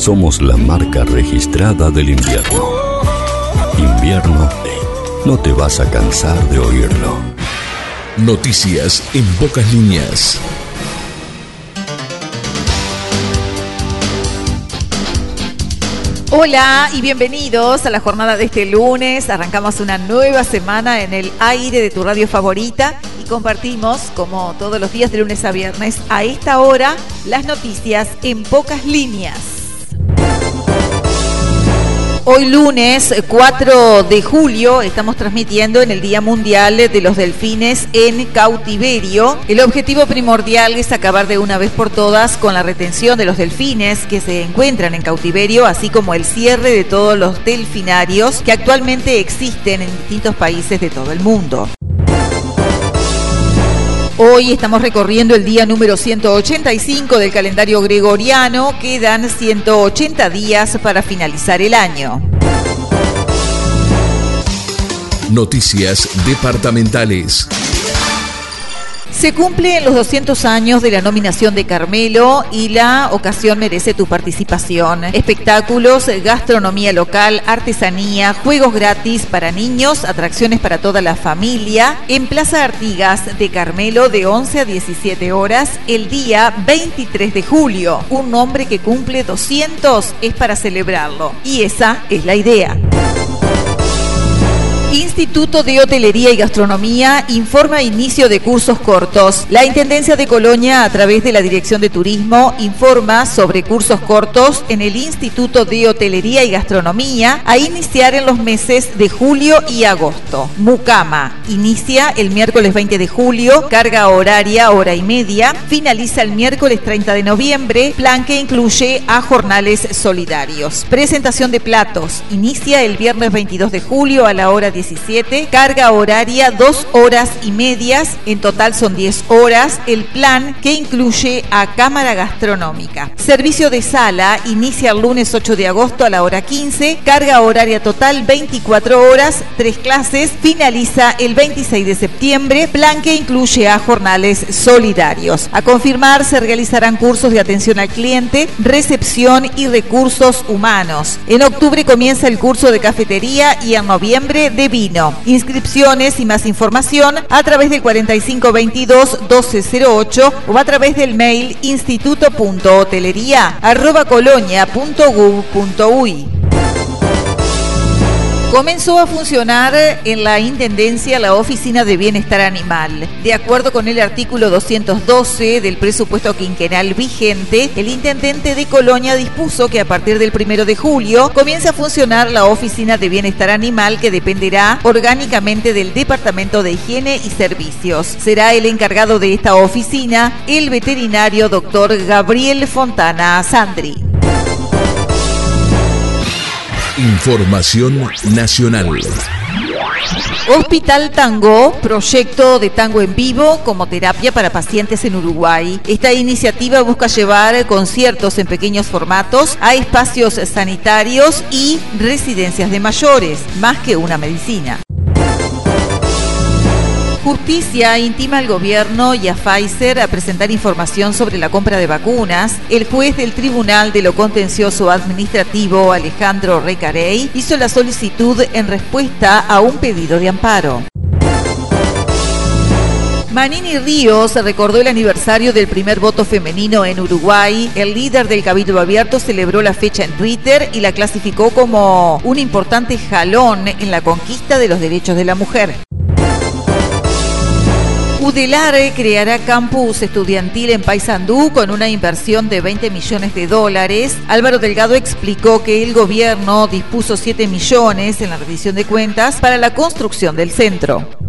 somos la marca registrada del invierno. Invierno, no te vas a cansar de oírlo. Noticias en pocas líneas. Hola y bienvenidos a la jornada de este lunes. Arrancamos una nueva semana en el aire de tu radio favorita y compartimos, como todos los días de lunes a viernes, a esta hora, las noticias en pocas líneas. Hoy lunes 4 de julio estamos transmitiendo en el Día Mundial de los Delfines en cautiverio. El objetivo primordial es acabar de una vez por todas con la retención de los delfines que se encuentran en cautiverio, así como el cierre de todos los delfinarios que actualmente existen en distintos países de todo el mundo. Hoy estamos recorriendo el día número 185 del calendario gregoriano. Quedan 180 días para finalizar el año. Noticias departamentales. Se cumplen los 200 años de la nominación de Carmelo y la ocasión merece tu participación. Espectáculos, gastronomía local, artesanía, juegos gratis para niños, atracciones para toda la familia en Plaza Artigas de Carmelo de 11 a 17 horas el día 23 de julio. Un nombre que cumple 200 es para celebrarlo y esa es la idea. Instituto de Hotelería y Gastronomía informa inicio de cursos cortos. La Intendencia de Colonia, a través de la Dirección de Turismo, informa sobre cursos cortos en el Instituto de Hotelería y Gastronomía a iniciar en los meses de julio y agosto. Mucama inicia el miércoles 20 de julio, carga horaria hora y media, finaliza el miércoles 30 de noviembre, plan que incluye a jornales solidarios. Presentación de platos inicia el viernes 22 de julio a la hora 10 17, carga horaria 2 horas y medias, en total son 10 horas, el plan que incluye a cámara gastronómica. Servicio de sala inicia el lunes 8 de agosto a la hora 15, carga horaria total 24 horas, 3 clases, finaliza el 26 de septiembre, plan que incluye a jornales solidarios. A confirmar se realizarán cursos de atención al cliente, recepción y recursos humanos. En octubre comienza el curso de cafetería y en noviembre de vino. Inscripciones y más información a través del 4522-1208 o a través del mail instituto.hotelería.colonia.gov.uy. Comenzó a funcionar en la Intendencia la Oficina de Bienestar Animal. De acuerdo con el artículo 212 del presupuesto quinquenal vigente, el Intendente de Colonia dispuso que a partir del primero de julio comience a funcionar la Oficina de Bienestar Animal que dependerá orgánicamente del Departamento de Higiene y Servicios. Será el encargado de esta oficina el veterinario doctor Gabriel Fontana Sandri. Información nacional. Hospital Tango, proyecto de tango en vivo como terapia para pacientes en Uruguay. Esta iniciativa busca llevar conciertos en pequeños formatos a espacios sanitarios y residencias de mayores, más que una medicina. Justicia intima al gobierno y a Pfizer a presentar información sobre la compra de vacunas. El juez del Tribunal de lo Contencioso Administrativo, Alejandro Recarey, hizo la solicitud en respuesta a un pedido de amparo. Manini Ríos recordó el aniversario del primer voto femenino en Uruguay. El líder del Cabildo Abierto celebró la fecha en Twitter y la clasificó como un importante jalón en la conquista de los derechos de la mujer. Udelare creará campus estudiantil en Paysandú con una inversión de 20 millones de dólares. Álvaro Delgado explicó que el gobierno dispuso 7 millones en la revisión de cuentas para la construcción del centro.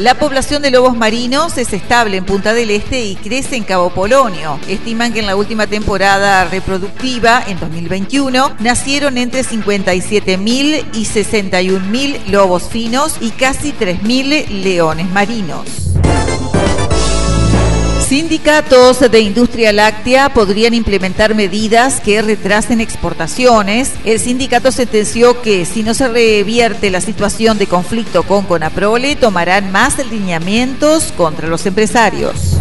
La población de lobos marinos es estable en Punta del Este y crece en Cabo Polonio. Estiman que en la última temporada reproductiva, en 2021, nacieron entre 57.000 y 61.000 lobos finos y casi 3.000 leones marinos. Sindicatos de industria láctea podrían implementar medidas que retrasen exportaciones. El sindicato sentenció que si no se revierte la situación de conflicto con Conaprole, tomarán más alineamientos contra los empresarios.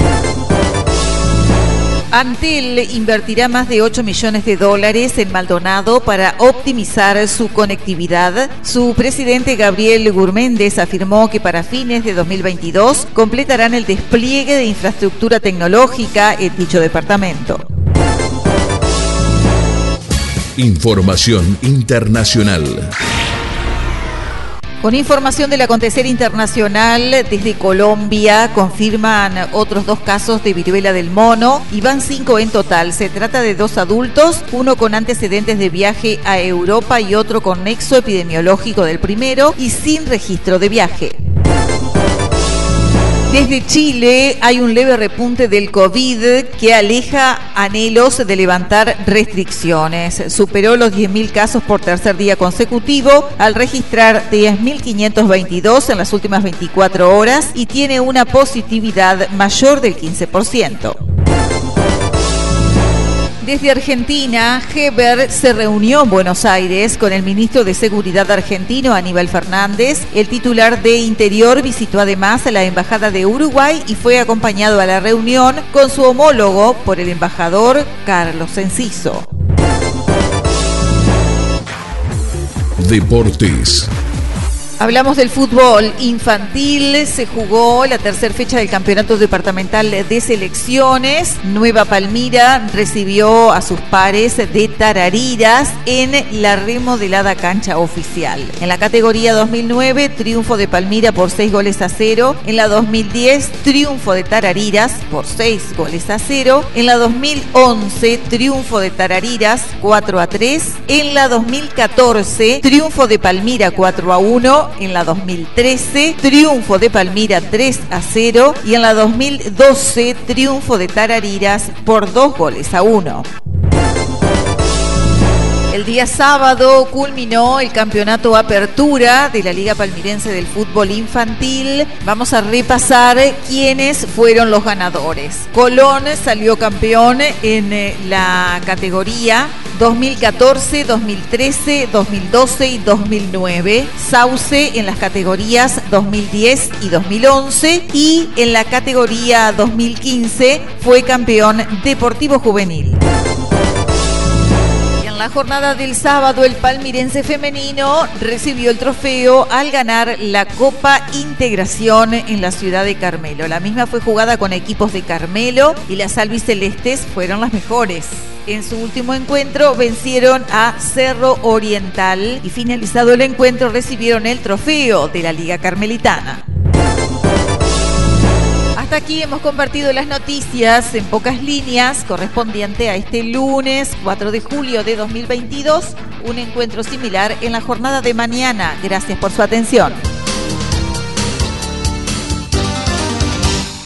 Antel invertirá más de 8 millones de dólares en Maldonado para optimizar su conectividad. Su presidente Gabriel Gurméndez afirmó que para fines de 2022 completarán el despliegue de infraestructura tecnológica en dicho departamento. Información internacional. Con información del acontecer internacional, desde Colombia confirman otros dos casos de viruela del mono y van cinco en total. Se trata de dos adultos, uno con antecedentes de viaje a Europa y otro con nexo epidemiológico del primero y sin registro de viaje. Desde Chile hay un leve repunte del COVID que aleja anhelos de levantar restricciones. Superó los 10.000 casos por tercer día consecutivo al registrar 10.522 en las últimas 24 horas y tiene una positividad mayor del 15%. Desde Argentina, Heber se reunió en Buenos Aires con el ministro de Seguridad argentino Aníbal Fernández. El titular de Interior visitó además a la Embajada de Uruguay y fue acompañado a la reunión con su homólogo por el embajador Carlos Enciso. Deportes. Hablamos del fútbol infantil, se jugó la tercera fecha del campeonato departamental de selecciones. Nueva Palmira recibió a sus pares de Tarariras en la remodelada cancha oficial. En la categoría 2009, triunfo de Palmira por 6 goles a 0. En la 2010, triunfo de Tarariras por 6 goles a 0. En la 2011, triunfo de Tarariras 4 a 3. En la 2014, triunfo de Palmira 4 a 1 en la 2013, triunfo de Palmira 3 a 0 y en la 2012, triunfo de Tarariras por 2 goles a 1. El día sábado culminó el campeonato Apertura de la Liga Palmirense del Fútbol Infantil. Vamos a repasar quiénes fueron los ganadores. Colón salió campeón en eh, la categoría 2014, 2013, 2012 y 2009. Sauce en las categorías 2010 y 2011 y en la categoría 2015 fue campeón Deportivo Juvenil la jornada del sábado, el palmirense femenino recibió el trofeo al ganar la Copa Integración en la ciudad de Carmelo. La misma fue jugada con equipos de Carmelo y las albicelestes fueron las mejores. En su último encuentro vencieron a Cerro Oriental y finalizado el encuentro recibieron el trofeo de la Liga Carmelitana. Hasta aquí hemos compartido las noticias en pocas líneas correspondiente a este lunes 4 de julio de 2022, un encuentro similar en la jornada de mañana. Gracias por su atención.